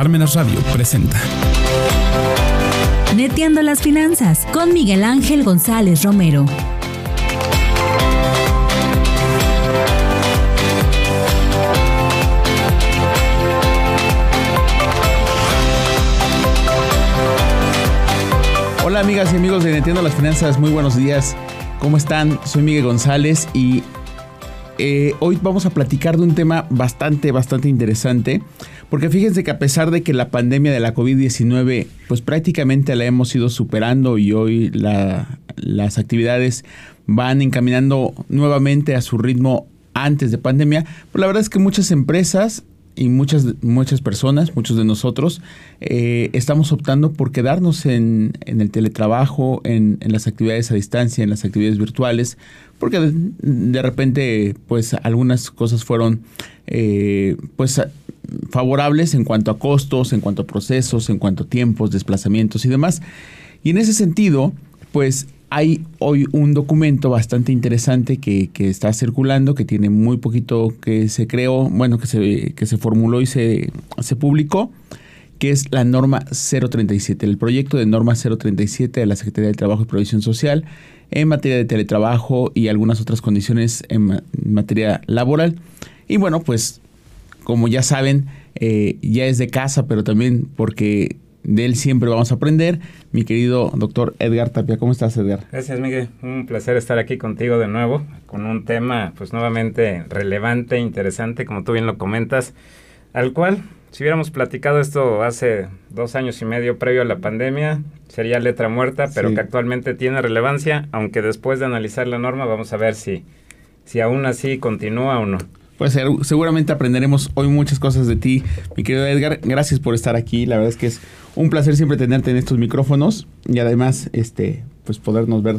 Parmenas Radio presenta. Neteando las finanzas con Miguel Ángel González Romero. Hola amigas y amigos de Neteando las Finanzas, muy buenos días. ¿Cómo están? Soy Miguel González y eh, hoy vamos a platicar de un tema bastante, bastante interesante, porque fíjense que a pesar de que la pandemia de la COVID-19, pues prácticamente la hemos ido superando y hoy las actividades van encaminando nuevamente a su ritmo antes de pandemia, pues la verdad es que muchas empresas y muchas, muchas personas, muchos de nosotros, eh, estamos optando por quedarnos en, el teletrabajo, en, las actividades a distancia, en las actividades virtuales, porque de, repente, pues algunas cosas fueron, eh, pues favorables en cuanto a costos, en cuanto a procesos, en cuanto a tiempos, desplazamientos y demás. Y en ese sentido, pues hay hoy un documento bastante interesante que, está circulando, que tiene muy poquito que se creó, bueno, que se, que se formuló y se, se publicó, que es la norma 037, el proyecto de norma 037 de la Secretaría de Trabajo y Provisión Social en materia de teletrabajo y algunas otras condiciones en, materia laboral. Y bueno, pues como ya saben, eh, ya es de casa, pero también porque de él siempre vamos a aprender. Mi querido doctor Edgar Tapia, ¿cómo estás, Edgar? Gracias, Miguel. Un placer estar aquí contigo de nuevo, con un tema, pues nuevamente relevante, interesante, como tú bien lo comentas, al cual, si hubiéramos platicado esto hace dos años y medio previo a la pandemia, sería letra muerta, pero que actualmente tiene relevancia, aunque después de analizar la norma vamos a ver si, si aún así continúa o no. Pues seguramente aprenderemos hoy muchas cosas de ti, mi querido Edgar. Gracias por estar aquí. La verdad es que es un placer siempre tenerte en estos micrófonos y además, este, pues podernos ver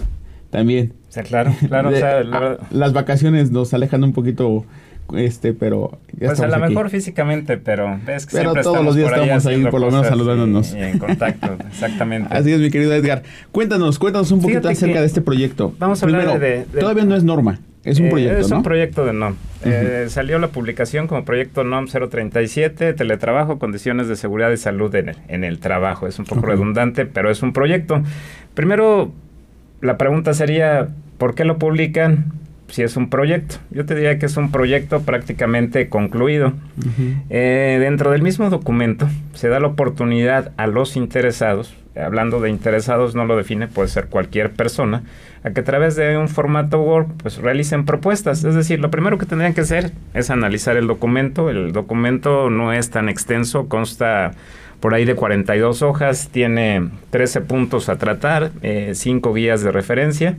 también. O sea, claro, claro. Las vacaciones nos alejan un poquito, este, pero ya Pues a lo mejor físicamente, pero ves que pero todos los días estamos ahí, por lo menos saludándonos. Y, en contacto, exactamente. Así es, mi querido Edgar. Cuéntanos, cuéntanos un poquito acerca de este proyecto. Vamos a hablar de, Todavía no es norma. Es un eh, proyecto, Es un proyecto de NOM. Eh, salió la publicación como proyecto NOM 037, teletrabajo, condiciones de seguridad y salud en el, en el trabajo. Es un poco redundante, pero es un proyecto. Primero, la pregunta sería, ¿por qué lo publican? Si es un proyecto. Yo te diría que es un proyecto prácticamente concluido. Eh, dentro del mismo documento se da la oportunidad a los interesados, hablando de interesados no lo define, puede ser cualquier persona, a que a través de un formato Word pues realicen propuestas. Es decir, lo primero que tendrían que hacer es analizar el documento. El documento no es tan extenso, consta por ahí de 42 hojas, tiene 13 puntos a tratar, 5 eh, guías de referencia.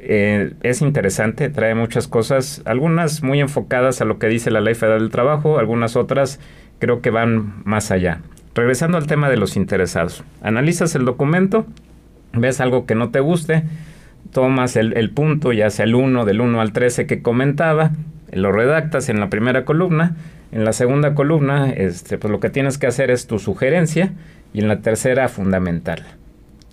Eh, es interesante, trae muchas cosas, algunas muy enfocadas a lo que dice la Ley Federal del Trabajo, algunas otras creo que van más allá. Regresando al tema de los interesados, analizas el documento, ves algo que no te guste, tomas el, punto, ya sea el 1, del 1 al 13 que comentaba, lo redactas en la primera columna, en la segunda columna, este, pues lo que tienes que hacer es tu sugerencia y en la tercera fundamental.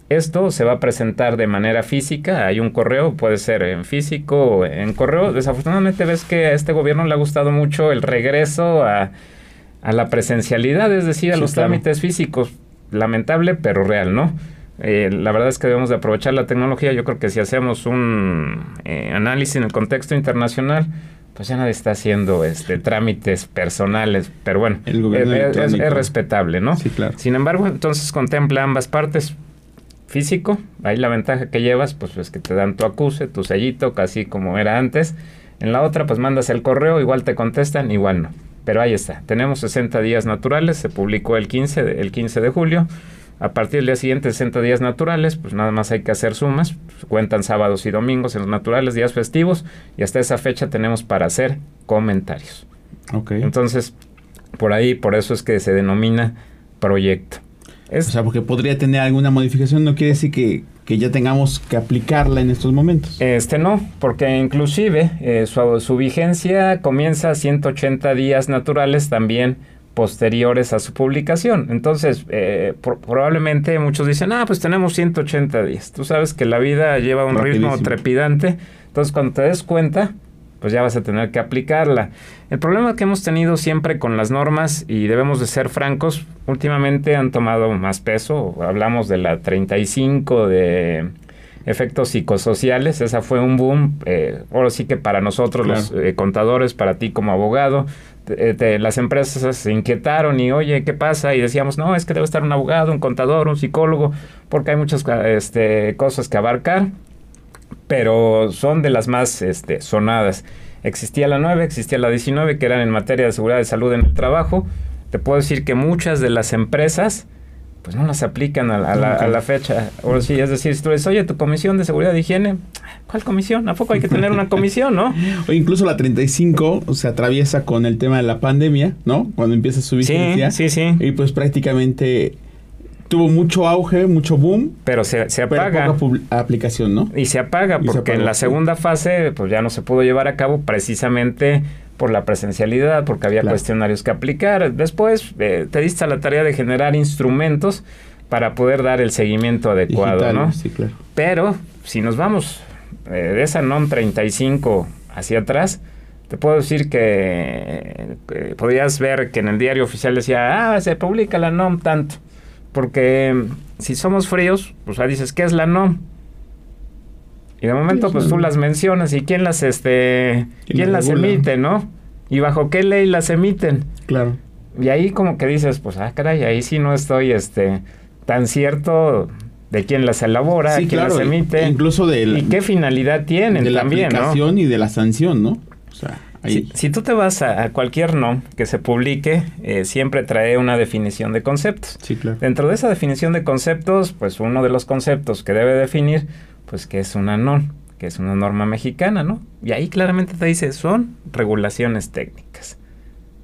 Esto se va a presentar de manera física, hay un correo, puede ser en físico o en correo. Desafortunadamente ves que a este gobierno le ha gustado mucho el regreso a, la presencialidad, es decir, a los trámites físicos. Lamentable, pero real, ¿no? Eh, la verdad es que debemos de aprovechar la tecnología. Yo creo que si hacemos un eh, análisis en el contexto internacional, pues ya nadie está haciendo este trámites personales, pero bueno, eh, es, respetable, ¿no? Sí, claro. Sin embargo, entonces contempla ambas partes. Físico, ahí la ventaja que llevas, pues es que te dan tu acuse, tu sellito, casi como era antes. En la otra, pues mandas el correo, igual te contestan, igual no. Pero ahí está, tenemos 60 días naturales, se publicó el 15 el 15 de julio. A partir del día siguiente, 60 días naturales, pues nada más hay que hacer sumas. Cuentan sábados y domingos en los naturales, días festivos, y hasta esa fecha tenemos para hacer comentarios. Entonces, por ahí, por eso es que se denomina proyecto. O sea, porque podría tener alguna modificación, no quiere decir que, ya tengamos que aplicarla en estos momentos. Este no, porque inclusive eh, su, su vigencia comienza a 180 días naturales también posteriores a su publicación. Entonces, eh, probablemente muchos dicen, ah, pues tenemos 180 días. Tú sabes que la vida lleva un ritmo trepidante. Entonces, cuando te des cuenta, pues ya vas a tener que aplicarla. El problema que hemos tenido siempre con las normas, y debemos de ser francos, últimamente han tomado más peso. Hablamos de la 35 de efectos psicosociales, esa fue un boom, eh, ahora sí que para nosotros los eh, contadores, para ti como abogado, las empresas se inquietaron y oye, ¿qué pasa? Y decíamos, no, es que debe estar un abogado, un contador, un psicólogo, porque hay muchas este, cosas que abarcar, pero son de las más este, sonadas. Existía la 9, existía la 19, que eran en materia de seguridad de salud en el trabajo. Te puedo decir que muchas de las empresas pues no las aplican a, la, fecha. O sí, es decir, si tú dices, oye, tu comisión de seguridad de higiene, ¿cuál comisión? ¿A poco hay que tener una comisión, no? o incluso la 35 se atraviesa con el tema de la pandemia, ¿no? Cuando empieza su vigencia. Sí, sí, sí. Y pues prácticamente tuvo mucho auge, mucho boom. Pero se, se apaga. Pero poca aplicación, ¿no? Y se apaga porque en la segunda fase pues ya no se pudo llevar a cabo precisamente por la presencialidad, porque había cuestionarios que aplicar. Después eh, te diste a la tarea de generar instrumentos para poder dar el seguimiento adecuado, ¿no? Sí, claro. Pero si nos vamos eh, de esa NOM 35 hacia atrás, te puedo decir que, podrías ver que en el diario oficial decía, ah, se publica la NOM tanto. Porque si somos fríos, pues ahí dices, ¿qué es la NOM? Y de momento, pues tú las mencionas y quién las, este, quién, las emite, ¿no? Y bajo qué ley las emiten. Claro. Y ahí como que dices, pues, ah, caray, ahí sí no estoy, este, tan cierto de quién las elabora, quién las emite. Incluso de y qué finalidad tienen de la también, aplicación y de la sanción, ¿no? O sea, ahí. Si, tú te vas a, cualquier no que se publique, eh, siempre trae una definición de conceptos. Sí, claro. Dentro de esa definición de conceptos, pues uno de los conceptos que debe definir pues que es una NON, que es una norma mexicana, ¿no? Y ahí claramente te dice, son regulaciones técnicas.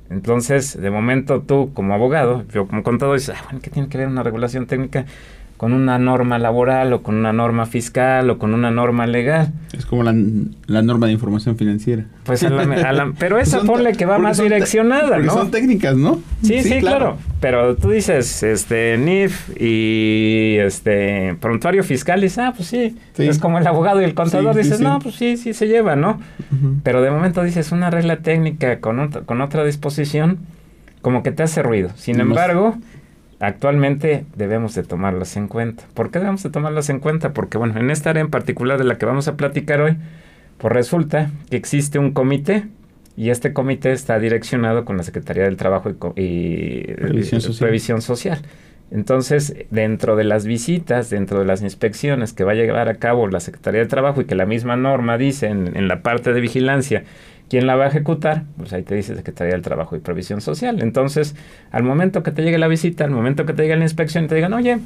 Entonces, de momento tú como abogado, yo como contador, dices, ah, bueno, ¿qué tiene que ver una regulación técnica? Con una norma laboral o con una norma fiscal o con una norma legal. Es como la, norma de información financiera. Pues pero esa ponle que va más direccionada, ¿no? Son técnicas, ¿no? Sí, sí, claro. Pero tú dices, este, NIF y este prontuario fiscal, dices, ah, pues sí, Es como el abogado y el contador, dices, no, pues sí, sí se lleva, ¿no? Pero de momento dices, una regla técnica con, con otra disposición, como que te hace ruido. Sin embargo actualmente debemos de tomarlas en cuenta. ¿Por qué debemos de tomarlas en cuenta? Porque, bueno, en esta área en particular de la que vamos a platicar hoy, pues resulta que existe un comité y este comité está direccionado con la Secretaría del Trabajo y, Previsión, Social. Entonces, dentro de las visitas, dentro de las inspecciones que va a llevar a cabo la Secretaría del Trabajo y que la misma norma dice en la parte de vigilancia ¿Quién la va a ejecutar? Pues ahí te dice Secretaría del Trabajo y Provisión Social. Entonces, al momento que te llegue la visita, al momento que te llegue la inspección, te digan, oye,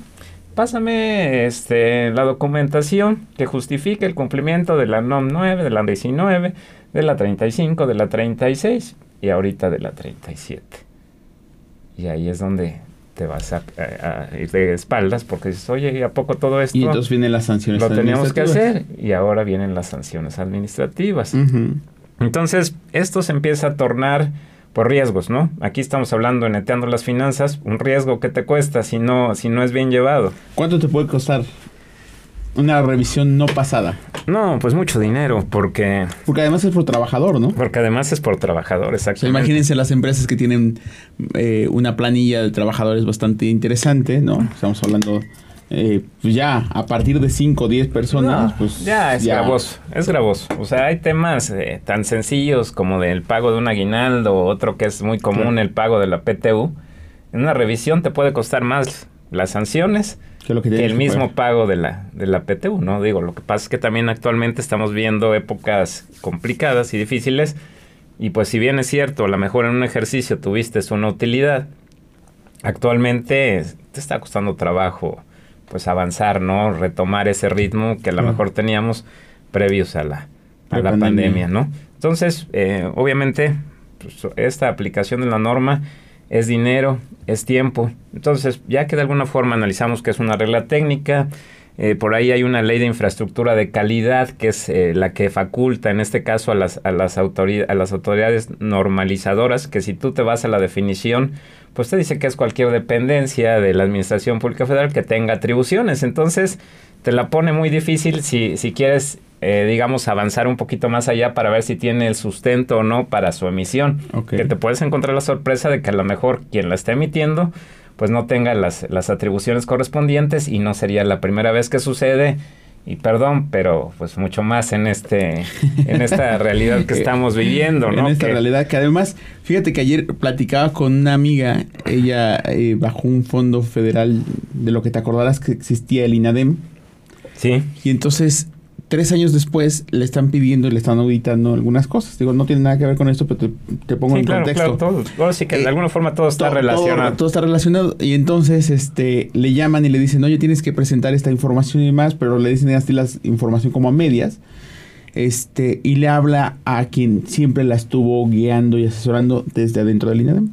pásame este, la documentación que justifique el cumplimiento de la NOM 9, de la 19, de la 35, de la 36 y ahorita de la 37. Y ahí es donde te vas a, ir de espaldas porque dices, oye, ¿y a poco todo esto? Y entonces vienen las sanciones Lo teníamos que hacer y ahora vienen las sanciones administrativas. Entonces, esto se empieza a tornar por riesgos, ¿no? Aquí estamos hablando, neteando las finanzas, un riesgo que te cuesta si no, si no es bien llevado. ¿Cuánto te puede costar una revisión no pasada? No, pues mucho dinero, porque... Porque además es por trabajador, ¿no? Porque además es por trabajador, exacto. imagínense las empresas que tienen eh, una planilla de trabajadores bastante interesante, ¿no? Estamos hablando eh, pues ya a partir de 5 o 10 personas, pues ya es gravoso, es gravoso. O sea, hay temas eh, tan sencillos como del pago de un aguinaldo, otro que es muy común, el pago de la PTU. En una revisión te puede costar más las sanciones que, lo que, el mismo pago de la, de la PTU, ¿no? Digo, lo que pasa es que también actualmente estamos viendo épocas complicadas y difíciles. Y pues si bien es cierto, a lo mejor en un ejercicio tuviste una utilidad, actualmente te está costando trabajo pues avanzar, ¿no? Retomar ese ritmo que a lo mejor teníamos previos a la, a la pandemia. ¿no? Entonces, eh, obviamente, pues, esta aplicación de la norma es dinero, es tiempo. Entonces, ya que de alguna forma analizamos que es una regla técnica, eh, por ahí hay una ley de infraestructura de calidad que es eh, la que faculta, en este caso, a las, a, las a las autoridades normalizadoras, que si tú te vas a la definición, pues te dice que es cualquier dependencia de la Administración Pública Federal que tenga atribuciones. Entonces, te la pone muy difícil si, si quieres, eh, digamos, avanzar un poquito más allá para ver si tiene el sustento o no para su emisión. Que te puedes encontrar la sorpresa de que a lo mejor quien la está emitiendo pues no tenga las, las atribuciones correspondientes y no sería la primera vez que sucede. Y perdón, pero pues mucho más en este en esta realidad que estamos viviendo, ¿no? En esta Que- realidad que además, fíjate que ayer platicaba con una amiga, ella eh, bajo un fondo federal de lo que te acordarás que existía el INADEM, Sí, y entonces tres años después le están pidiendo y le están auditando algunas cosas. Digo, no tiene nada que ver con esto, pero te, te pongo sí, en claro, contexto. claro, todo. Ahora sí que Eh, de alguna forma todo está todo, relacionado. Todo, todo está relacionado. Y entonces este, le llaman y le dicen, oye, tienes que presentar esta información y demás, pero le dicen así la información como a medias. Este, y le habla a quien siempre la estuvo guiando y asesorando desde adentro del INADEM.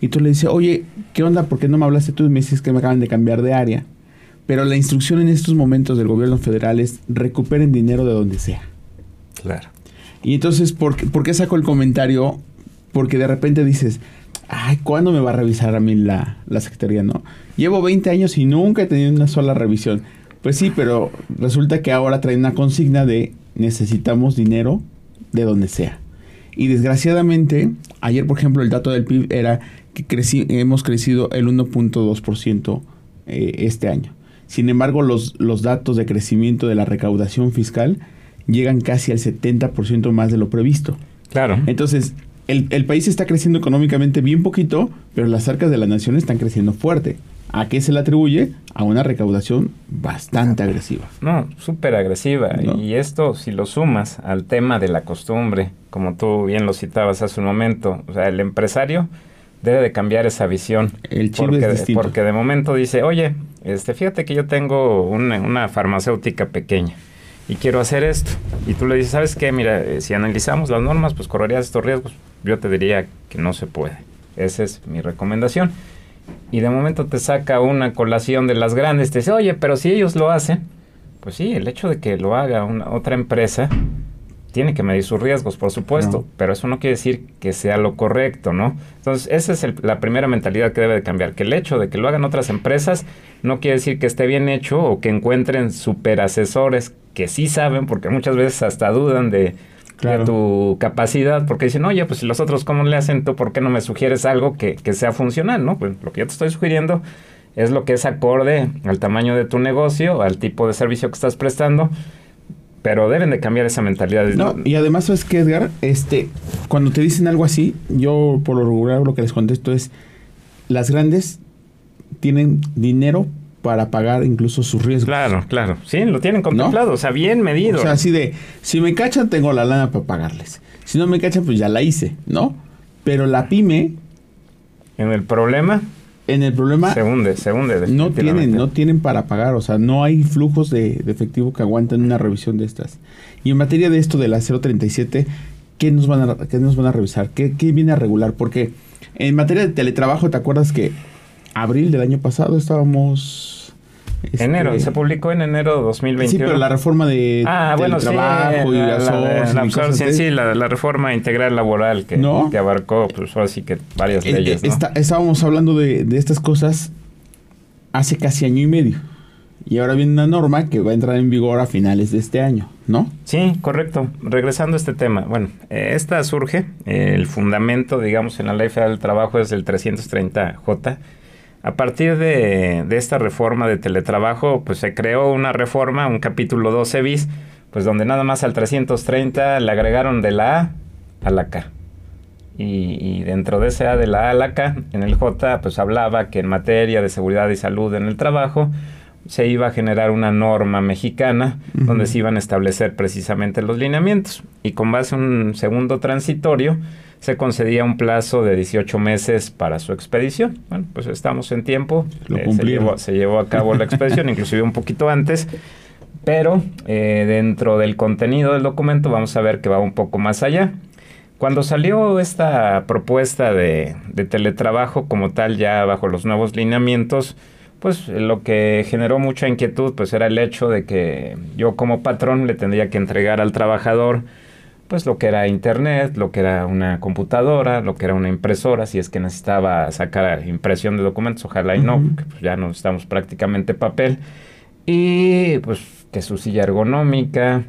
Y tú le dices, oye, ¿qué onda? ¿Por qué no me hablaste tú? Y me dices que me acaban de cambiar de área. Pero la instrucción en estos momentos del gobierno federal es recuperen dinero de donde sea. Claro. Y entonces, ¿por qué, por qué saco el comentario? Porque de repente dices, ay, ¿cuándo me va a revisar a mí la, la Secretaría? No. Llevo 20 años y nunca he tenido una sola revisión. Pues sí, pero resulta que ahora traen una consigna de necesitamos dinero de donde sea. Y desgraciadamente, ayer, por ejemplo, el dato del PIB era que creci- hemos crecido el 1.2% eh, este año. Sin embargo, los, los datos de crecimiento de la recaudación fiscal llegan casi al 70% más de lo previsto. Claro. Entonces, el, el país está creciendo económicamente bien poquito, pero las arcas de la nación están creciendo fuerte. ¿A qué se le atribuye? A una recaudación bastante agresiva. No, súper agresiva. ¿No? Y esto, si lo sumas al tema de la costumbre, como tú bien lo citabas hace un momento, o sea, el empresario debe de cambiar esa visión. El chip porque, es distinto. porque de momento dice, oye, este, fíjate que yo tengo una, una farmacéutica pequeña y quiero hacer esto. Y tú le dices, ¿sabes qué? Mira, eh, si analizamos las normas, pues correrías estos riesgos. Yo te diría que no se puede. Esa es mi recomendación. Y de momento te saca una colación de las grandes, te dice, oye, pero si ellos lo hacen, pues sí, el hecho de que lo haga una, otra empresa tiene que medir sus riesgos, por supuesto, No. pero eso no quiere decir que sea lo correcto, ¿no? Entonces, esa es el- la primera mentalidad que debe de cambiar, que el hecho de que lo hagan otras empresas no quiere decir que esté bien hecho o que encuentren super asesores que sí saben, porque muchas veces hasta dudan de, Claro. de tu capacidad, porque dicen, oye, pues si los otros cómo le hacen, tú por qué no me sugieres algo que, que sea funcional, ¿no? Pues lo que yo te estoy sugiriendo es lo que es acorde al tamaño de tu negocio, al tipo de servicio que estás prestando, pero deben de cambiar esa mentalidad. No, y además, ¿sabes qué, Edgar? Este, cuando te dicen algo así, yo por lo regular lo que les contesto es, las grandes tienen dinero para pagar incluso sus riesgos. Claro, claro. Sí, lo tienen contemplado, o sea, bien medido. O sea, así de, si me cachan, tengo la lana para pagarles. Si no me cachan, pues ya la hice, ¿no? Pero la pyme, en el problema, en el problema, se hunde, se hunde. no tienen, no tienen para pagar. O sea, no hay flujos de, de efectivo que aguanten una revisión de estas. Y en materia de esto de la 037, ¿qué nos van a, qué nos van a revisar? ¿Qué, qué viene a regular? Porque en materia de teletrabajo, ¿te acuerdas que abril del año pasado estábamos... este, Enero, se publicó en enero de 2021. Sí, pero la reforma de Ah, bueno, sí. teletrabajo y la, la- y cosas sí, la, la reforma integral laboral que, ¿No? que abarcó, pues ahora sí que varias Eh, leyes, eh, ¿no? está- estábamos hablando de, de estas cosas hace casi año y medio. Y ahora viene una norma que va a entrar en vigor a finales de este año, ¿no? Sí, correcto. Regresando a este tema, bueno, eh, esta surge, eh, el fundamento, digamos, en la Ley Federal del Trabajo es el 330J. A partir de, de esta reforma de teletrabajo, pues se creó una reforma, un capítulo 12 bis, pues donde nada más al 330 le agregaron de la A a la K. Y, y dentro de ese A de la A a la K, en el J, pues hablaba que en materia de seguridad y salud en el trabajo, se iba a generar una norma mexicana donde se iban a establecer precisamente los lineamientos. Y con base en un segundo transitorio, se concedía un plazo de 18 meses para su expedición. Bueno, pues estamos en tiempo. Lo Eh, se, cumplieron. llevó, se llevó a cabo la expedición, inclusive un poquito antes. Pero eh, dentro del contenido del documento vamos a ver que va un poco más allá. Cuando salió esta propuesta de, de teletrabajo como tal, ya bajo los nuevos lineamientos, pues lo que generó mucha inquietud pues era el hecho de que yo como patrón le tendría que entregar al trabajador pues lo que era internet, lo que era una computadora, lo que era una impresora, si es que necesitaba sacar impresión de documentos, ojalá y no, porque pues ya no estamos prácticamente papel. y pues que su silla ergonómica,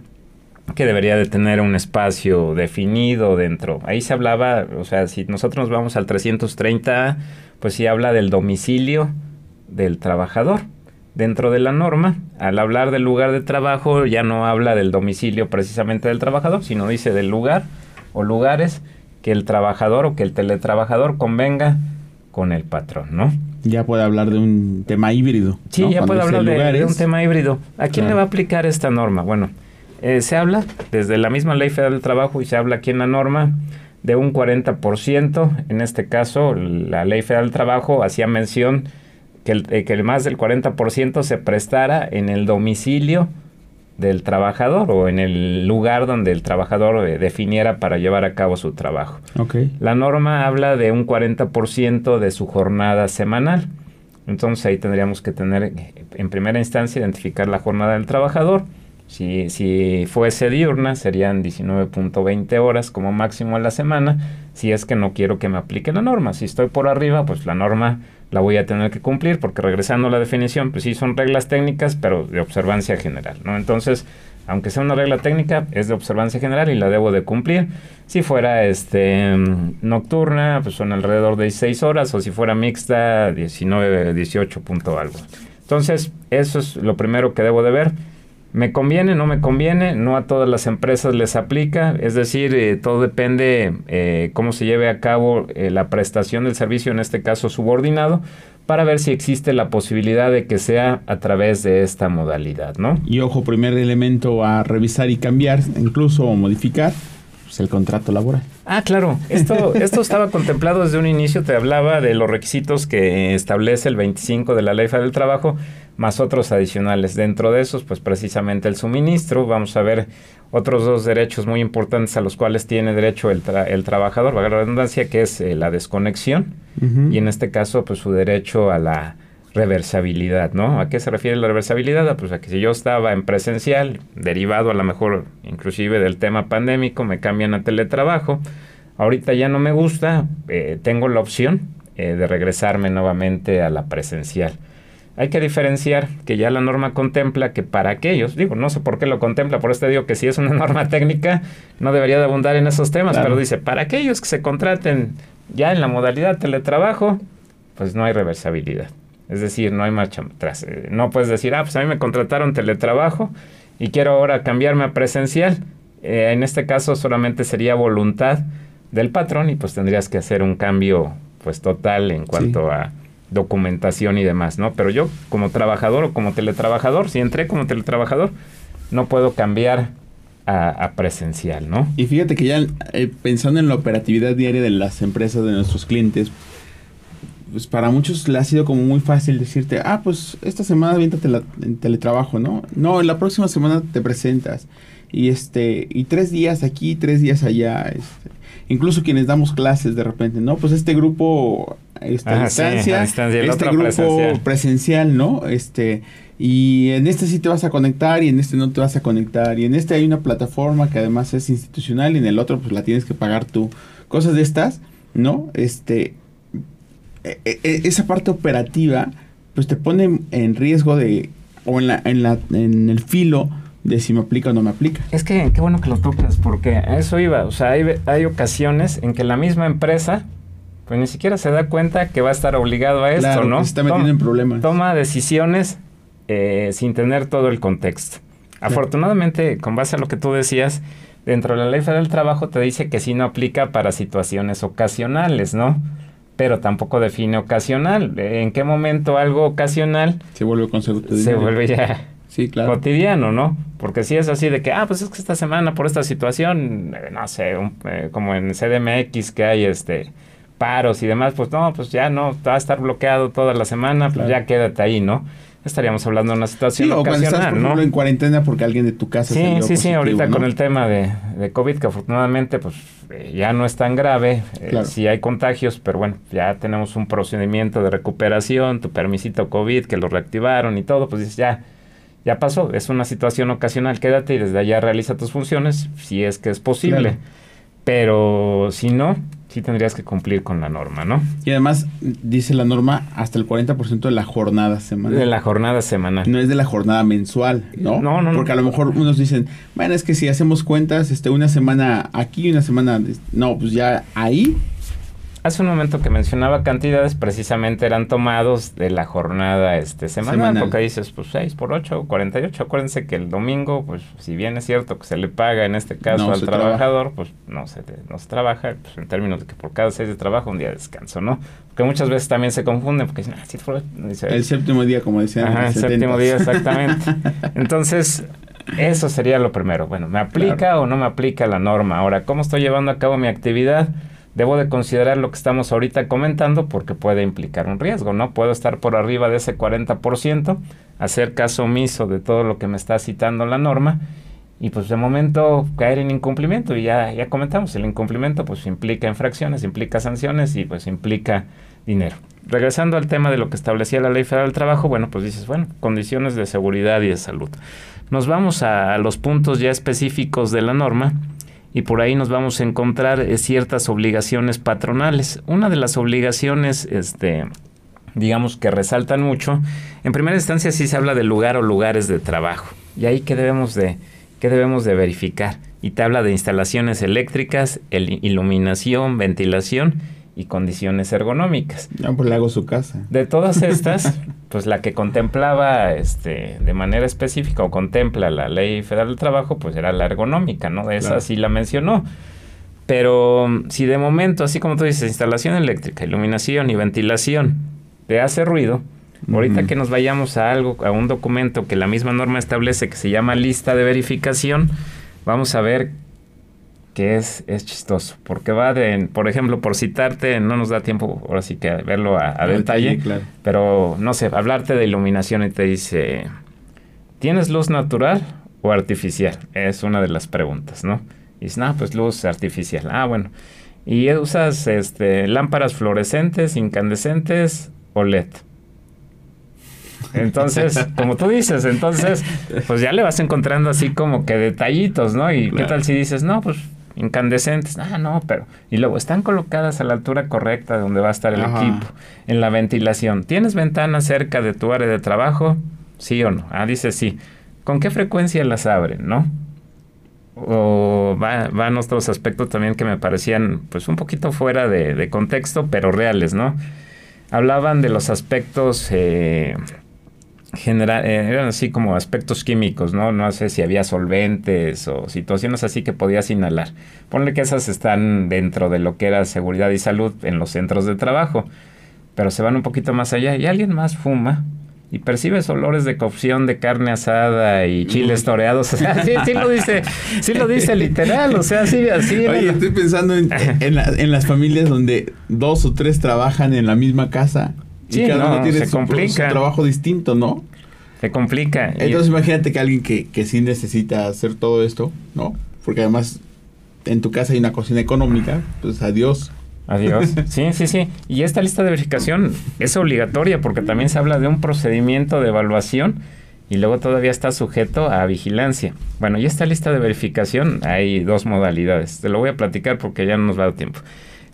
que debería de tener un espacio definido dentro. Ahí se hablaba, o sea, si nosotros nos vamos al 330, pues sí habla del domicilio del trabajador. Dentro de la norma, al hablar del lugar de trabajo, ya no habla del domicilio precisamente del trabajador, sino dice del lugar o lugares que el trabajador o que el teletrabajador convenga con el patrón, ¿no? Ya puede hablar de un tema híbrido. Sí, ya puede hablar de, un tema híbrido. ¿A quién le va a aplicar esta norma? Bueno, eh, se habla desde la misma Ley Federal del Trabajo y se habla aquí en la norma de un 40%. En este caso, la Ley Federal del Trabajo hacía mención que, el, eh, que más del 40% se prestara en el domicilio del trabajador o en el lugar donde el trabajador eh, definiera para llevar a cabo su trabajo. Okay. La norma habla de un 40% de su jornada semanal. Entonces ahí tendríamos que tener en primera instancia identificar la jornada del trabajador si, si fuese diurna, serían 19.20 horas como máximo a la semana, si es que no quiero que me aplique la norma. Si estoy por arriba, pues la norma la voy a tener que cumplir, porque regresando a la definición, pues sí son reglas técnicas, pero de observancia general, ¿no? Entonces, aunque sea una regla técnica, es de observancia general y la debo de cumplir. Si fuera este nocturna, pues son alrededor de 16 horas, o si fuera mixta, 19, 18 punto algo. Entonces, eso es lo primero que debo de ver ¿Me conviene? ¿No me conviene? No a todas las empresas les aplica, es decir, eh, todo depende eh, cómo se lleve a cabo eh, la prestación del servicio, en este caso subordinado, para ver si existe la posibilidad de que sea a través de esta modalidad, ¿no? Y ojo, primer elemento a revisar y cambiar, incluso modificar, pues el contrato laboral. Ah, claro. Esto, esto estaba contemplado desde un inicio. Te hablaba de los requisitos que establece el 25 de la Ley Federal del Trabajo, más otros adicionales. Dentro de esos, pues precisamente el suministro. Vamos a ver otros dos derechos muy importantes a los cuales tiene derecho el, el trabajador, la redundancia, que es eh, la desconexión y en este caso, pues su derecho a la reversibilidad, ¿no? ¿A qué se refiere la reversibilidad? Pues a que si yo estaba en presencial, derivado a lo mejor inclusive del tema pandémico, me cambian a teletrabajo, ahorita ya no me gusta, eh, tengo la opción eh, de regresarme nuevamente a la presencial. Hay que diferenciar que ya la norma contempla que para aquellos, digo, no sé por qué lo contempla, por esto digo que si es una norma técnica no debería de abundar en esos temas, pero dice, para aquellos que se contraten ya en la modalidad teletrabajo, pues no hay reversibilidad. Es decir, no hay marcha atrás. Eh, no puedes decir, ah, pues a mí me contrataron teletrabajo y quiero ahora cambiarme a presencial. Eh, en este caso solamente sería voluntad del patrón y pues tendrías que hacer un cambio pues total en cuanto a documentación y demás, ¿no? Pero yo como trabajador o como teletrabajador, si entré como teletrabajador, no puedo cambiar a, presencial, ¿no? Y fíjate que ya eh, pensando en la operatividad diaria de las empresas de nuestros clientes, pues para muchos le ha sido como muy fácil decirte, ah, pues esta semana viéntate en teletrabajo, ¿no? No, la próxima semana te presentas. Y este, y tres días aquí, tres días allá, este, incluso quienes damos clases de repente, ¿no? Pues este grupo está a distancia, este grupo presencial. ¿no? Este, y en este sí te vas a conectar y en este no te vas a conectar y en este hay una plataforma que además es institucional y en el otro pues la tienes que pagar tú. Cosas de estas, ¿no? Este, e, e, e, esa parte operativa, pues te pone en riesgo de, o en, la, en, la, en el filo de si me aplica o no me aplica. Es que qué bueno que lo tocas, porque a eso iba. O sea, hay, hay ocasiones en que la misma empresa, pues ni siquiera se da cuenta que va a estar obligado a esto, ¿no? Se está metiendo en problemas. Toma decisiones eh, sin tener todo el contexto. Afortunadamente, con base a lo que tú decías, dentro de la ley federal del trabajo te dice que sí no aplica para situaciones ocasionales, ¿no? pero tampoco define ocasional. ¿En qué momento algo ocasional se vuelve Se vuelve ya cotidiano, ¿no? Porque si es así de que, ah, pues es que esta semana por esta situación, eh, no sé, eh, como en CDMX que hay este paros y demás, pues no, pues ya no, va a estar bloqueado toda la semana, pues ya quédate ahí, ¿no? estaríamos hablando de una situación sí, o cuando estás, por ejemplo, en cuarentena porque alguien de tu casa Sí, sí, sí, ahorita con el tema de, de, COVID, que afortunadamente pues eh, ya no es tan grave, eh, sí hay contagios, pero bueno, ya tenemos un procedimiento de recuperación, tu permisito COVID que lo reactivaron y todo, pues dices, ya, ya pasó, es una situación ocasional, quédate y desde allá realiza tus funciones, si es que es posible. Pero si no, sí tendrías que cumplir con la norma, ¿no? Y además dice la norma hasta el 40% de la jornada semanal. De la jornada semanal. No es de la jornada mensual, ¿no? No, no, Porque a lo mejor unos dicen, bueno, es que si hacemos cuentas, este, una semana aquí, una semana... No, pues ya ahí Hace un momento que mencionaba cantidades, precisamente eran tomados de la jornada este, semanal, Semanal. porque dices, pues 6 por 8, 48. Acuérdense que el domingo, pues si bien es cierto que se le paga en este caso No al trabajador, pues no se, no se trabaja, pues en términos de que por cada 6 de trabajo un día de descanso, ¿no? Porque muchas veces también se confunden, porque dicen, ah, sí, fue... dice, el séptimo día, como decían. Ajá, el séptimo 70s. día, exactamente. Entonces, eso sería lo primero. Bueno, ¿me aplica o no me aplica la norma? Ahora, ¿cómo estoy llevando a cabo mi actividad? Debo de considerar lo que estamos ahorita comentando porque puede implicar un riesgo, ¿no? Puedo estar por arriba de ese 40%, hacer caso omiso de todo lo que me está citando la norma y pues de momento caer en incumplimiento y ya, ya comentamos, el incumplimiento pues implica infracciones, implica sanciones y pues implica dinero. Regresando al tema de lo que establecía la Ley Federal del Trabajo, bueno, pues dices, bueno, condiciones de seguridad y de salud. Nos vamos a, a los puntos ya específicos de la norma y por ahí nos vamos a encontrar eh, ciertas obligaciones patronales. Una de las obligaciones, este, digamos que resaltan mucho, en primera instancia sí se habla de lugar o lugares de trabajo. Y ahí qué debemos de, qué debemos de verificar. Y te habla de instalaciones eléctricas, el- iluminación, ventilación y condiciones ergonómicas. Ya pues le hago su casa. De todas estas, pues la que contemplaba este, de manera específica o contempla la Ley Federal del Trabajo, pues era la ergonómica, ¿no? Esa Claro. sí la mencionó. Pero mm, si de momento, así como tú dices, instalación eléctrica, iluminación y ventilación te hace ruido, ahorita que nos vayamos a algo, a un documento que la misma norma establece que se llama lista de verificación, vamos a ver que es, es chistoso, porque va de, por ejemplo, por citarte, no nos da tiempo ahora sí que verlo a, detalle, claro. pero no sé, hablarte de iluminación y te dice, ¿tienes luz natural o artificial? Es una de las preguntas, ¿no? Y dices, no, pues luz artificial. Ah, bueno. ¿Y usas este, lámparas fluorescentes, incandescentes o LED? Entonces, como tú dices, entonces, pues ya le vas encontrando así como que detallitos, ¿no? Y qué tal si dices, no, pues incandescentes, ah, no, pero. Y luego están colocadas a la altura correcta de donde va a estar el Ajá. equipo. En la ventilación, ¿tienes ventanas cerca de tu área de trabajo? ¿Sí o no? Ah, dice sí. ¿Con qué frecuencia las abren, no? O va- van otros aspectos también que me parecían, pues, un poquito fuera de, de contexto, pero reales, ¿no? Hablaban de los aspectos. Eh, eh, eran así como aspectos químicos, ¿no? No sé si había solventes o situaciones así que podías inhalar. Ponle que esas están dentro de lo que era seguridad y salud en los centros de trabajo, pero se van un poquito más allá y alguien más fuma y percibes olores de cocción de carne asada y chiles toreados. O sea, sí, sí lo dice, sí lo dice literal, o sea, sí, así. Oye, estoy pensando en, en, la- en las familias donde dos o tres trabajan en la misma casa. Y Sí, cada no, uno tiene se su, trabajo distinto, ¿no? Se complica. Y- Entonces imagínate que alguien que, que sí necesita hacer todo esto, ¿no? Porque además en tu casa hay una cocina económica, pues adiós. Adiós. Sí, sí, sí. Y esta lista de verificación es obligatoria porque también se habla de un procedimiento de evaluación y luego todavía está sujeto a vigilancia. Bueno, y esta lista de verificación hay dos modalidades. Te lo voy a platicar porque ya no nos va a dar tiempo.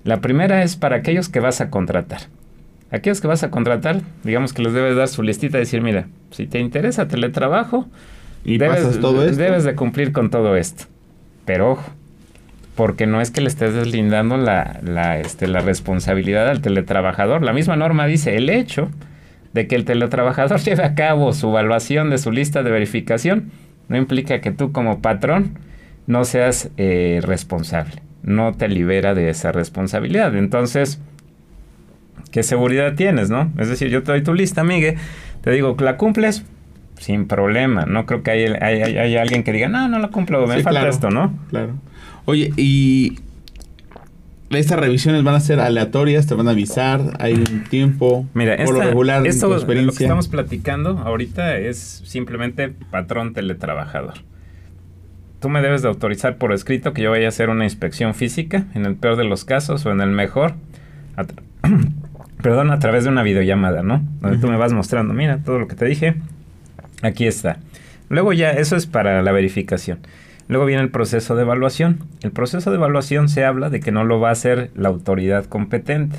La primera es para aquellos que vas a contratar. Aquellos que vas a contratar, digamos que les debes dar su listita y decir, mira, si te interesa teletrabajo, Y debes, pasas todo esto. debes de cumplir con todo esto. Pero ojo, porque no es que le estés deslindando la, la, este, la responsabilidad al teletrabajador. La misma norma dice, el hecho de que el teletrabajador lleve a cabo su evaluación de su lista de verificación no implica que tú como patrón no seas eh, responsable. No te libera de esa responsabilidad. Entonces, ¿qué seguridad tienes, no? Es decir, yo te doy tu lista, Miguel, te digo, ¿la cumples? Sin problema. No creo que haya, haya- haya alguien que diga, no, no la cumplo, me Sí, falta claro. esto, ¿no? Claro. Oye, y estas revisiones van a ser aleatorias, te van a avisar, hay un tiempo. Mira, por lo regular, esto tu lo que estamos platicando ahorita es simplemente patrón teletrabajador. Tú me debes de autorizar por escrito que yo vaya a hacer una inspección física, en el peor de los casos o en el mejor, a tra- perdón, a través de una videollamada, ¿no? Donde tú me vas mostrando, mira, todo lo que te dije, aquí está. Luego ya, eso es para la verificación. Luego viene el proceso de evaluación. El proceso de evaluación se habla de que no lo va a hacer la autoridad competente,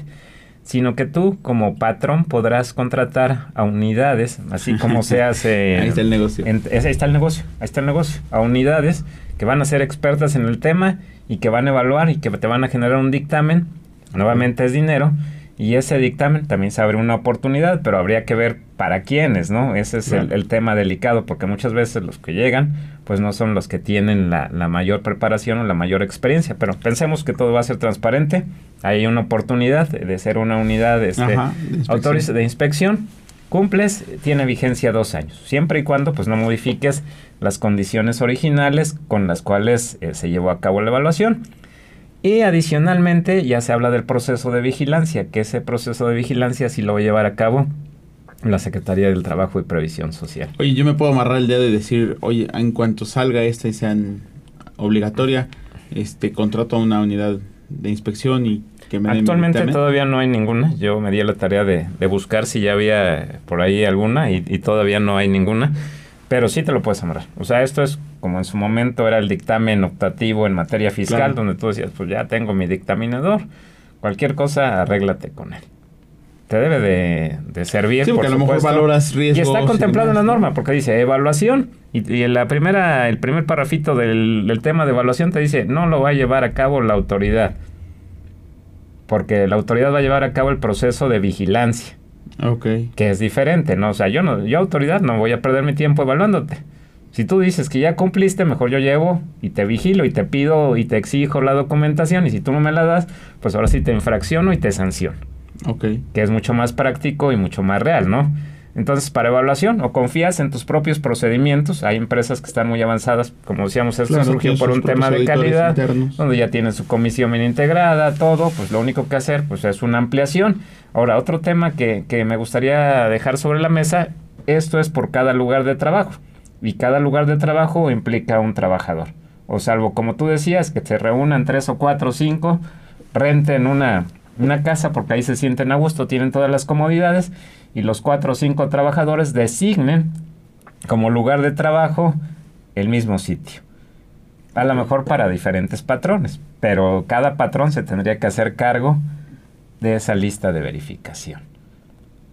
sino que tú como patrón podrás contratar a unidades, así como se hace... ahí está el negocio. ahí está el negocio, ahí está el negocio, a unidades que van a ser expertas en el tema y que van a evaluar y que te van a generar un dictamen. Nuevamente es dinero y ese dictamen también se abre una oportunidad, pero habría que ver para quiénes, ¿no? Ese es el, tema delicado, porque muchas veces los que llegan, pues no son los que tienen la, mayor preparación o la mayor experiencia, pero pensemos que todo va a ser transparente, hay una oportunidad de ser una unidad este, de, autores de inspección, cumples, tiene vigencia dos años, siempre y cuando pues no modifiques las condiciones originales con las cuales eh, se llevó a cabo la evaluación. Y adicionalmente ya se habla del proceso de vigilancia, que ese proceso de vigilancia sí lo va a llevar a cabo la Secretaría del Trabajo y Previsión Social. Oye, yo me puedo amarrar el dedo y decir, oye, en cuanto salga esta y sea obligatoria, este contrato a una unidad de inspección y que me Actualmente todavía no hay ninguna. Yo me di la tarea de, buscar si ya había por ahí alguna y, y todavía no hay ninguna. Pero sí te lo puedes amarrar. O sea, esto es como en su momento era el dictamen optativo en materia fiscal, donde tú decías, pues ya tengo mi dictaminador, cualquier cosa, arréglate con él. Te debe de, servir. Sí, porque a lo mejor valoras riesgos. Y está contemplado en la norma, porque dice evaluación, y, en la primera, el primer parrafito del, del tema de evaluación te dice, no lo va a llevar a cabo la autoridad. Porque la autoridad va a llevar a cabo el proceso de vigilancia. Okay. Que es diferente, ¿no? O sea, yo no, yo autoridad no voy a perder mi tiempo evaluándote. Si tú dices que ya cumpliste, mejor yo llevo y te vigilo y te pido y te exijo la documentación y si tú no me la das, pues ahora sí te infracciono y te sanciono. Ok. Que es mucho más práctico y mucho más real, ¿no? Entonces, para evaluación, o confías en tus propios procedimientos. Hay empresas que están muy avanzadas, como decíamos, esto surgió por un tema de calidad, donde ya tienen su comisión bien integrada, todo. Pues lo único que hacer pues, es una ampliación. Ahora, otro tema que, que me gustaría dejar sobre la mesa, esto es por cada lugar de trabajo y cada lugar de trabajo implica un trabajador. O salvo, como tú decías, que se reúnan tres o cuatro o cinco, renten una, una casa porque ahí se sienten a gusto, tienen todas las comodidades y los cuatro o cinco trabajadores designen como lugar de trabajo el mismo sitio. A lo mejor para diferentes patrones, pero cada patrón se tendría que hacer cargo de esa lista de verificación.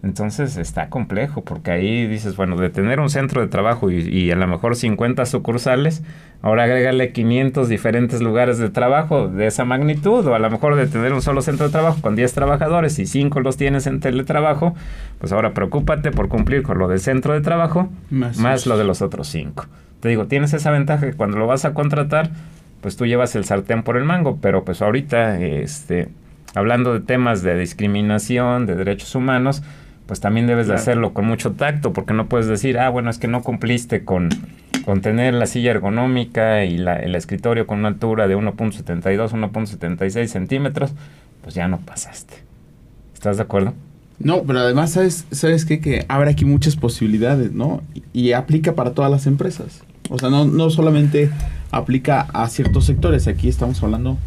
Entonces está complejo, porque ahí dices, bueno, de tener un centro de trabajo y, a lo mejor 50 sucursales, ahora agrégale 500 diferentes lugares de trabajo de esa magnitud, o a lo mejor de tener un solo centro de trabajo con 10 trabajadores y 5 los tienes en teletrabajo, pues ahora preocúpate por cumplir con lo del centro de trabajo más, lo de los otros 5. Te digo, tienes esa ventaja que cuando lo vas a contratar, pues tú llevas el sartén por el mango, pero pues ahorita, este, hablando de temas de discriminación, de derechos humanos, pues también debes de hacerlo con mucho tacto, porque no puedes decir, ah, bueno, es que no cumpliste con, con tener la silla ergonómica y la, el escritorio con una altura de 1.72, 1.76 centímetros, pues ya no pasaste. ¿Estás de acuerdo? No, pero además, ¿sabes, ¿sabes qué? Que abre aquí muchas posibilidades, ¿no? Y, aplica para todas las empresas. O sea, no, no solamente aplica a ciertos sectores, aquí estamos hablando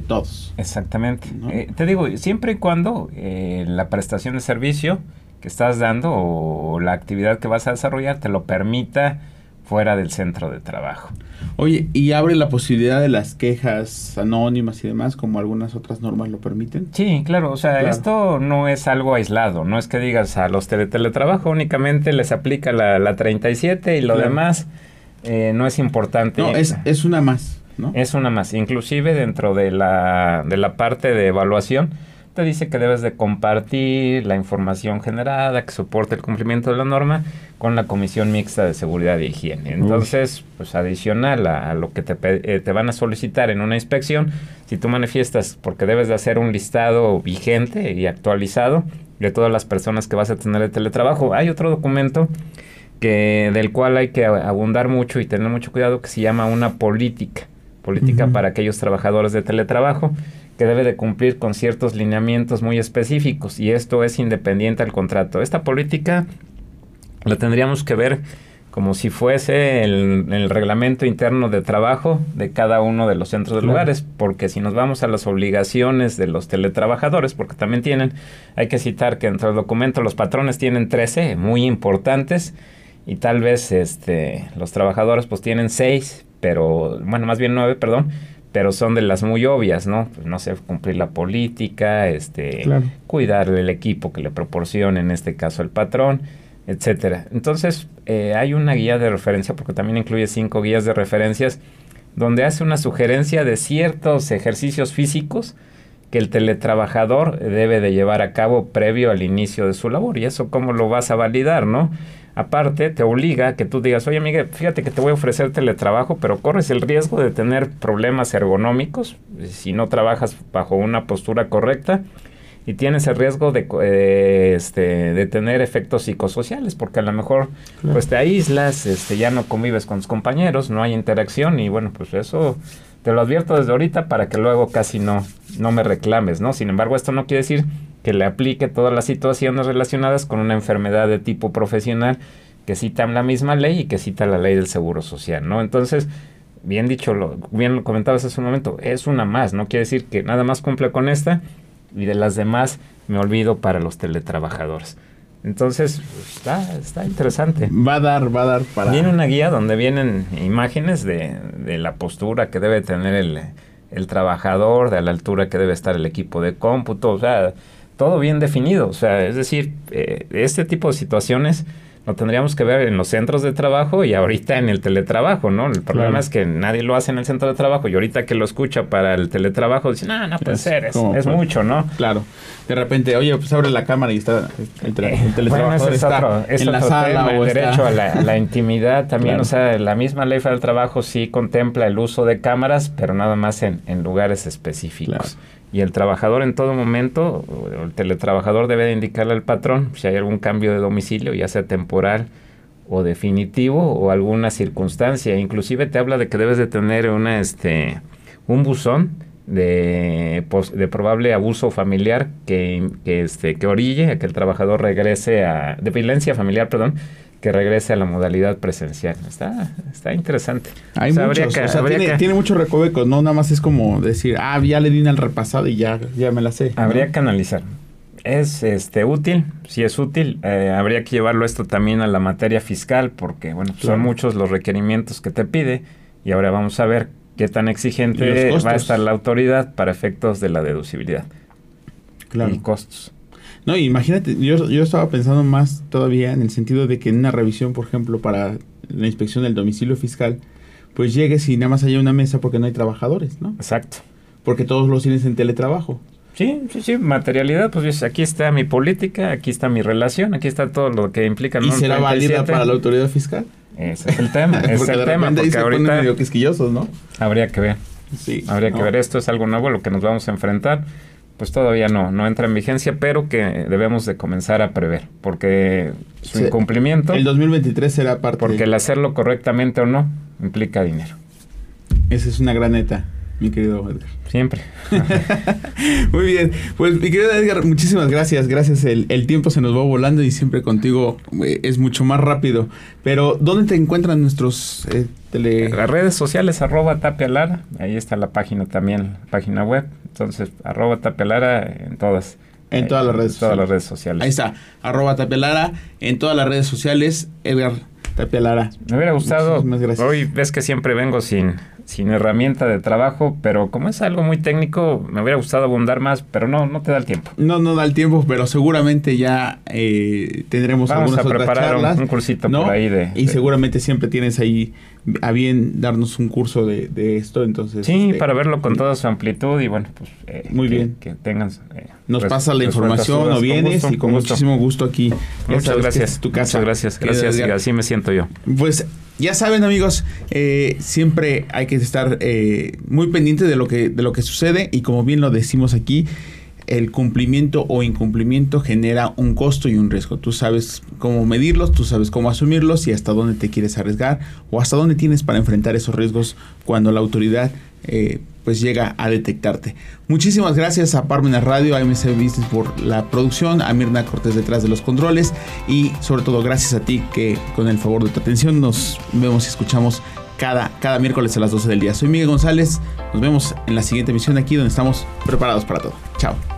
de todos. Exactamente. Eh, te digo, siempre y cuando eh, la prestación de servicio que estás dando o la actividad que vas a desarrollar te lo permita fuera del centro de trabajo. Oye, ¿y abre la posibilidad de las quejas anónimas y demás, como algunas otras normas lo permiten? Sí, claro, o sea, esto no es algo aislado, no es que digas a los de teletrabajo únicamente les aplica la, la 37 y lo demás eh, no es importante. No, es, es una más. Es una más. Inclusive dentro de la, de la parte de evaluación, te dice que debes de compartir la información generada que soporte el cumplimiento de la norma con la Comisión Mixta de Seguridad y Higiene. Entonces, pues adicional a, lo que te, eh, te, van a solicitar en una inspección, si tú manifiestas porque debes de hacer un listado vigente y actualizado de todas las personas que vas a tener de teletrabajo, hay otro documento que del cual hay que abundar mucho y tener mucho cuidado que se llama una política política para aquellos trabajadores de teletrabajo que debe de cumplir con ciertos lineamientos muy específicos y esto es independiente al contrato. Esta política la tendríamos que ver como si fuese el, reglamento interno de trabajo de cada uno de los centros de lugares, porque si nos vamos a las obligaciones de los teletrabajadores, porque también tienen, hay que citar que entre el documento los patrones tienen 13 muy importantes y tal vez este, los trabajadores pues tienen 6 pero, bueno, más bien nueve, perdón, pero son de las muy obvias, ¿no? Pues, no sé, cumplir la política, este, cuidar del equipo que le proporcione, en este caso el patrón, etcétera. Entonces, eh, hay una guía de referencia, porque también incluye cinco guías de referencias, donde hace una sugerencia de ciertos ejercicios físicos que el teletrabajador debe de llevar a cabo previo al inicio de su labor. Y eso cómo lo vas a validar, ¿no? Aparte, te obliga a que tú digas, oye, amiga, fíjate que te voy a ofrecer teletrabajo, pero corres el riesgo de tener problemas ergonómicos si no trabajas bajo una postura correcta y tienes el riesgo de, eh, este, de tener efectos psicosociales, porque a lo mejor pues te aíslas, este, ya no convives con tus compañeros, no hay interacción y bueno, pues eso te lo advierto desde ahorita para que luego casi no, no me reclames, ¿no? Sin embargo, esto no quiere decir que le aplique todas las situaciones relacionadas con una enfermedad de tipo profesional que cita la misma ley y que cita la ley del seguro social, ¿no? Entonces, bien dicho, lo, bien lo comentabas hace un momento, es una más, no quiere decir que nada más cumple con esta y de las demás me olvido para los teletrabajadores. Entonces, está, está interesante. Va a dar, va a dar para... Viene una guía donde vienen imágenes de, de la postura que debe tener el, el, trabajador, de la altura que debe estar el equipo de cómputo, o sea, todo bien definido. O sea, es decir, eh, este tipo de situaciones lo tendríamos que ver en los centros de trabajo y ahorita en el teletrabajo, ¿no? El problema es que nadie lo hace en el centro de trabajo y ahorita que lo escucha para el teletrabajo dicen, no, no puede ser, es, mucho, ¿no? Claro. De repente, oye, pues abre la cámara y está el, eh, teletrabajo está en la sala el derecho a la, intimidad también, o sea, la misma ley federal del trabajo sí contempla el uso de cámaras, pero nada más en, en lugares específicos. Y el trabajador en todo momento, el teletrabajador debe de indicarle al patrón si hay algún cambio de domicilio, ya sea temporal o definitivo o alguna circunstancia. Inclusive te habla de que debes de tener una, este, un buzón de, de probable abuso familiar que, que, este, que orille a que el trabajador regrese a... de violencia familiar, perdón, que regrese a la modalidad presencial. Está, está interesante. Hay muchos, o sea, tiene, muchos recovecos, no nada más es como decir, ah, ya le di al repasado y ya, ya me la sé. Habría que analizar. ¿Es este útil? Si es útil, eh, habría que llevarlo esto también a la materia fiscal, porque bueno, son muchos los requerimientos que te pide, y ahora vamos a ver qué tan exigente va a estar la autoridad para efectos de la deducibilidad claro. y costos. No, imagínate, yo, yo estaba pensando más todavía en el sentido de que en una revisión, por ejemplo, para la inspección del domicilio fiscal, pues llegues y nada más haya una mesa porque no hay trabajadores, ¿no? Exacto. Porque todos los tienes en teletrabajo. Sí, sí, sí, materialidad, pues aquí está mi política, aquí está mi relación, aquí está todo lo que implica. ¿Y será válida para la autoridad fiscal? Ese es el tema, ese es el tema, porque ahorita medio quisquillosos, ¿no? Habría que ver. Sí. Habría que ver, esto es algo nuevo, lo que nos vamos a enfrentar pues todavía no, no entra en vigencia, pero que debemos de comenzar a prever, porque su incumplimiento... El 2023 será parte... Porque el hacerlo correctamente o no implica dinero. Esa es una gran neta mi querido Edgar. Siempre. Muy bien. Pues mi querido Edgar, muchísimas gracias. Gracias. El, tiempo se nos va volando y siempre contigo eh, es mucho más rápido. Pero, ¿dónde te encuentran nuestros eh, tele... Las redes sociales, arroba tapialara. Ahí está la página también, página web. Entonces, arroba tapialara en todas. En todas las redes sociales. Todas las redes sociales. Ahí está, arroba tapialara en todas las redes sociales. Edgar Tapialara. Me hubiera gustado. Hoy ves que siempre vengo sin sin herramienta de trabajo, pero como es algo muy técnico, me hubiera gustado abundar más, pero no, no te da el tiempo. No, no da el tiempo, pero seguramente ya eh, tendremos Vamos algunas a preparar Un, cursito por ahí de... Y seguramente siempre tienes ahí a bien darnos un curso de, esto, entonces... Sí, este, para verlo con toda su amplitud y bueno, pues... Eh, muy bien. Que tengan... Eh, Nos pasa la información o vienes y con muchísimo gusto aquí. Muchas gracias. tu casa. Muchas gracias, gracias y así me siento yo. Pues ya saben amigos, eh, siempre hay que estar eh, muy pendiente de lo, que, de lo que sucede y como bien lo decimos aquí, el cumplimiento o incumplimiento genera un costo y un riesgo. Tú sabes cómo medirlos, tú sabes cómo asumirlos y hasta dónde te quieres arriesgar o hasta dónde tienes para enfrentar esos riesgos cuando la autoridad eh, pues llega a detectarte. Muchísimas gracias a Parmenas Radio, a MC Business por la producción, a Mirna Cortés detrás de los controles y sobre todo gracias a ti que con el favor de tu atención nos vemos y escuchamos cada, cada miércoles a las 12 del día. Soy Miguel González, nos vemos en la siguiente emisión aquí donde estamos preparados para todo. Chao.